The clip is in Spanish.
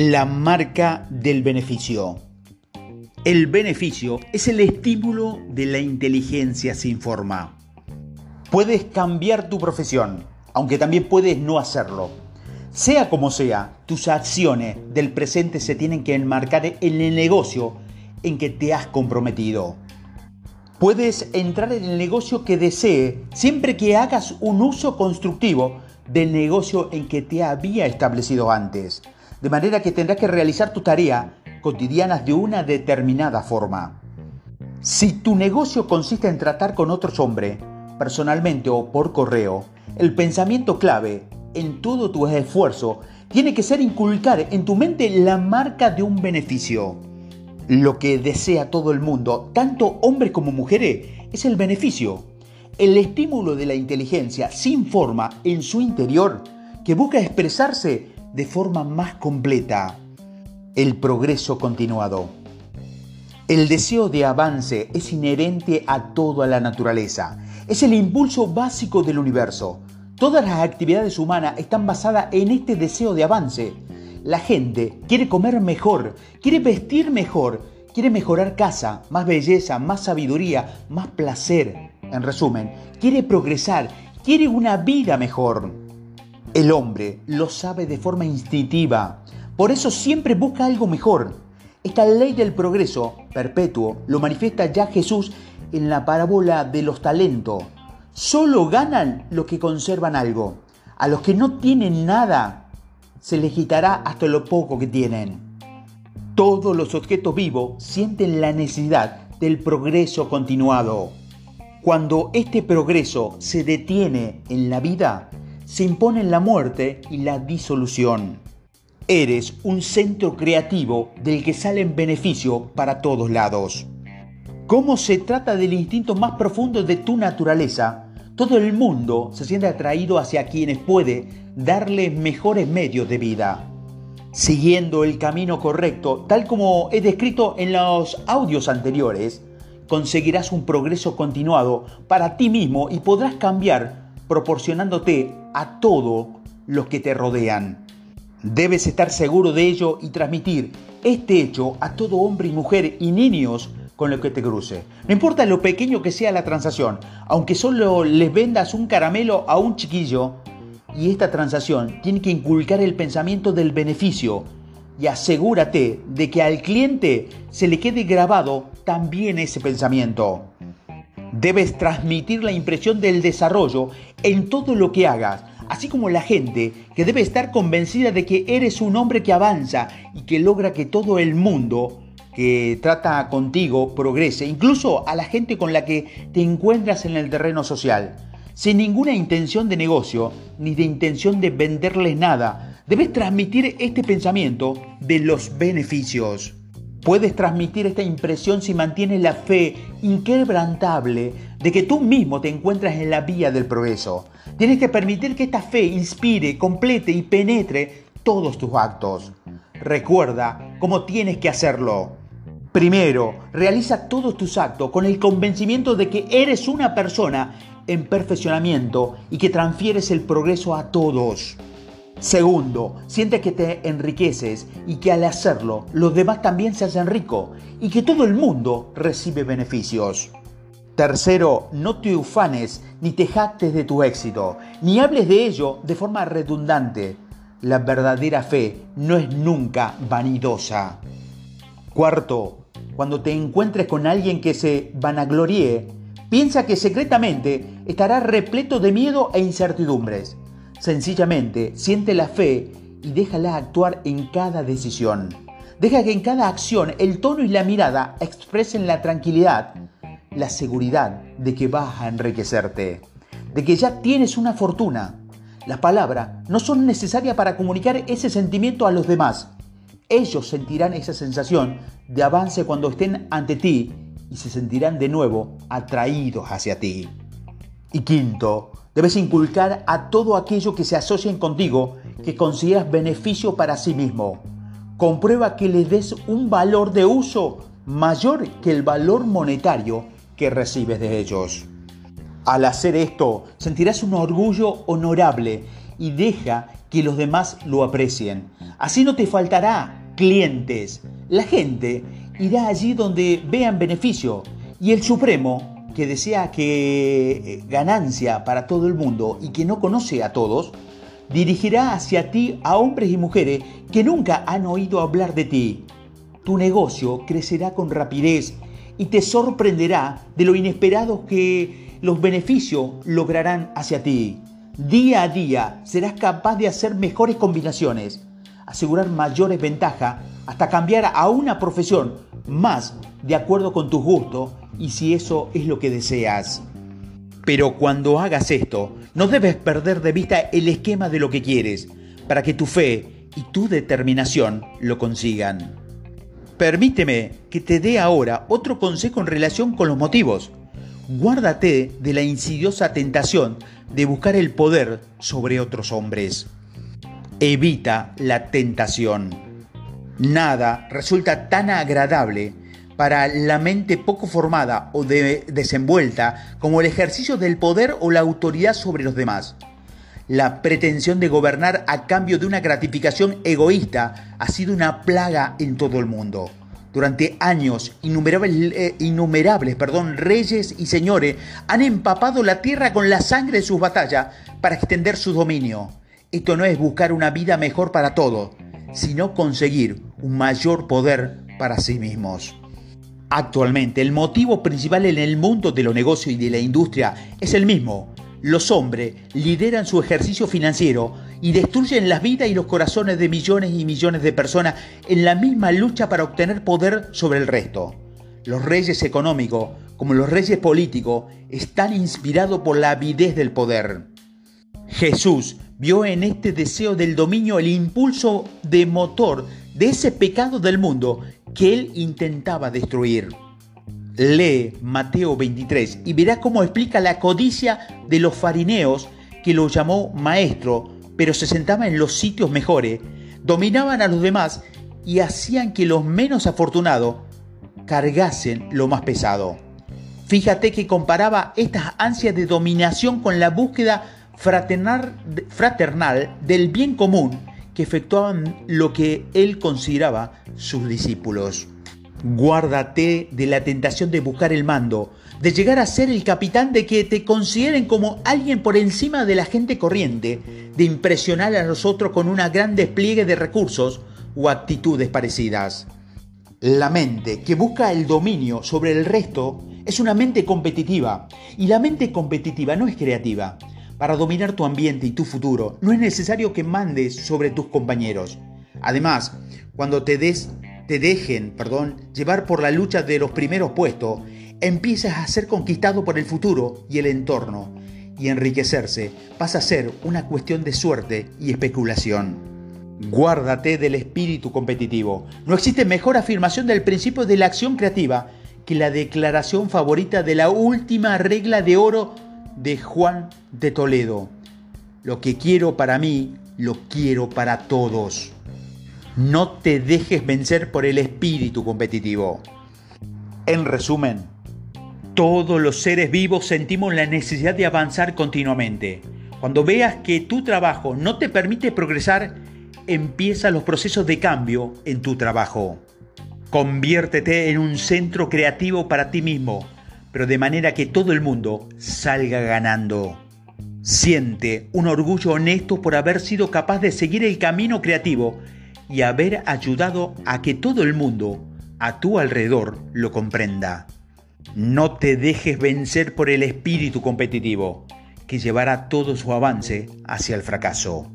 La marca del beneficio. El beneficio es el estímulo de la inteligencia sin forma. Puedes cambiar tu profesión, aunque también puedes no hacerlo. Sea como sea, tus acciones del presente se tienen que enmarcar en el negocio en que te has comprometido. Puedes entrar en el negocio que desee siempre que hagas un uso constructivo del negocio en que te había establecido antes de manera que tendrás que realizar tu tarea cotidianas de una determinada forma. Si tu negocio consiste en tratar con otros hombres, personalmente o por correo, el pensamiento clave en todo tu esfuerzo tiene que ser inculcar en tu mente la marca de un beneficio. Lo que desea todo el mundo, tanto hombres como mujeres, es el beneficio. El estímulo de la inteligencia sin forma en su interior que busca expresarse de forma más completa el progreso continuado. El deseo de avance es inherente a toda la naturaleza. Es el impulso básico del universo. Todas las actividades humanas están basadas en este deseo de avance. La gente quiere comer mejor, quiere vestir mejor, quiere mejorar casa, más belleza, más sabiduría, más placer. En resumen, quiere progresar, quiere una vida mejor. El hombre lo sabe de forma instintiva, por eso siempre busca algo mejor. Esta ley del progreso perpetuo lo manifiesta ya Jesús en la parábola de los talentos. Solo ganan los que conservan algo. A los que no tienen nada, se les quitará hasta lo poco que tienen. Todos los objetos vivos sienten la necesidad del progreso continuado. Cuando este progreso se detiene en la vida, se imponen la muerte y la disolución. Eres un centro creativo del que salen beneficio para todos lados. Como se trata del instinto más profundo de tu naturaleza, todo el mundo se siente atraído hacia quienes puede darles mejores medios de vida. Siguiendo el camino correcto, tal como he descrito en los audios anteriores, conseguirás un progreso continuado para ti mismo y podrás cambiar proporcionándote a todos los que te rodean. Debes estar seguro de ello y transmitir este hecho a todo hombre y mujer y niños con los que te cruce. No importa lo pequeño que sea la transacción, aunque solo les vendas un caramelo a un chiquillo, y esta transacción tiene que inculcar el pensamiento del beneficio y asegúrate de que al cliente se le quede grabado también ese pensamiento. Debes transmitir la impresión del desarrollo en todo lo que hagas, así como la gente que debe estar convencida de que eres un hombre que avanza y que logra que todo el mundo que trata contigo progrese, incluso a la gente con la que te encuentras en el terreno social. Sin ninguna intención de negocio ni de intención de venderles nada, debes transmitir este pensamiento de los beneficios. Puedes transmitir esta impresión si mantienes la fe inquebrantable de que tú mismo te encuentras en la vía del progreso. Tienes que permitir que esta fe inspire, complete y penetre todos tus actos. Recuerda cómo tienes que hacerlo. Primero, realiza todos tus actos con el convencimiento de que eres una persona en perfeccionamiento y que transfieres el progreso a todos. Segundo, siente que te enriqueces y que al hacerlo los demás también se hacen ricos y que todo el mundo recibe beneficios. Tercero, no te ufanes ni te jactes de tu éxito, ni hables de ello de forma redundante. La verdadera fe no es nunca vanidosa. Cuarto, cuando te encuentres con alguien que se vanaglorie, piensa que secretamente estará repleto de miedo e incertidumbres. Sencillamente, siente la fe y déjala actuar en cada decisión. Deja que en cada acción el tono y la mirada expresen la tranquilidad, la seguridad de que vas a enriquecerte, de que ya tienes una fortuna. Las palabras no son necesarias para comunicar ese sentimiento a los demás. Ellos sentirán esa sensación de avance cuando estén ante ti y se sentirán de nuevo atraídos hacia ti. Y quinto, debes inculcar a todo aquello que se asocien contigo que consideras beneficio para sí mismo. Comprueba que les des un valor de uso mayor que el valor monetario que recibes de ellos. Al hacer esto, sentirás un orgullo honorable y deja que los demás lo aprecien. Así no te faltará clientes. La gente irá allí donde vean beneficio y el Supremo, que desea que eh, ganancia para todo el mundo y que no conoce a todos, dirigirá hacia ti a hombres y mujeres que nunca han oído hablar de ti. Tu negocio crecerá con rapidez y te sorprenderá de lo inesperado que los beneficios lograrán hacia ti. Día a día serás capaz de hacer mejores combinaciones, asegurar mayores ventajas, hasta cambiar a una profesión más de acuerdo con tus gustos y si eso es lo que deseas. Pero cuando hagas esto, no debes perder de vista el esquema de lo que quieres, para que tu fe y tu determinación lo consigan. Permíteme que te dé ahora otro consejo en relación con los motivos. Guárdate de la insidiosa tentación de buscar el poder sobre otros hombres. Evita la tentación. Nada resulta tan agradable para la mente poco formada o desenvuelta como el ejercicio del poder o la autoridad sobre los demás. La pretensión de gobernar a cambio de una gratificación egoísta ha sido una plaga en todo el mundo. Durante años, innumerables, eh, innumerables perdón, reyes y señores han empapado la tierra con la sangre de sus batallas para extender su dominio. Esto no es buscar una vida mejor para todos, sino conseguir un mayor poder para sí mismos. Actualmente, el motivo principal en el mundo de los negocios y de la industria es el mismo. Los hombres lideran su ejercicio financiero y destruyen las vidas y los corazones de millones y millones de personas en la misma lucha para obtener poder sobre el resto. Los reyes económicos, como los reyes políticos, están inspirados por la avidez del poder. Jesús vio en este deseo del dominio el impulso de motor de ese pecado del mundo que él intentaba destruir. Lee Mateo 23 y verá cómo explica la codicia de los farineos que lo llamó maestro, pero se sentaban en los sitios mejores, dominaban a los demás y hacían que los menos afortunados cargasen lo más pesado. Fíjate que comparaba estas ansias de dominación con la búsqueda fraternal, fraternal del bien común que efectuaban lo que él consideraba sus discípulos. Guárdate de la tentación de buscar el mando, de llegar a ser el capitán, de que te consideren como alguien por encima de la gente corriente, de impresionar a nosotros con una gran despliegue de recursos o actitudes parecidas. La mente que busca el dominio sobre el resto es una mente competitiva y la mente competitiva no es creativa. Para dominar tu ambiente y tu futuro, no es necesario que mandes sobre tus compañeros. Además, cuando te, des, te dejen perdón, llevar por la lucha de los primeros puestos, empiezas a ser conquistado por el futuro y el entorno, y enriquecerse pasa a ser una cuestión de suerte y especulación. Guárdate del espíritu competitivo. No existe mejor afirmación del principio de la acción creativa que la declaración favorita de la última regla de oro de Juan de Toledo. Lo que quiero para mí, lo quiero para todos. No te dejes vencer por el espíritu competitivo. En resumen, todos los seres vivos sentimos la necesidad de avanzar continuamente. Cuando veas que tu trabajo no te permite progresar, empieza los procesos de cambio en tu trabajo. Conviértete en un centro creativo para ti mismo pero de manera que todo el mundo salga ganando. Siente un orgullo honesto por haber sido capaz de seguir el camino creativo y haber ayudado a que todo el mundo a tu alrededor lo comprenda. No te dejes vencer por el espíritu competitivo que llevará todo su avance hacia el fracaso.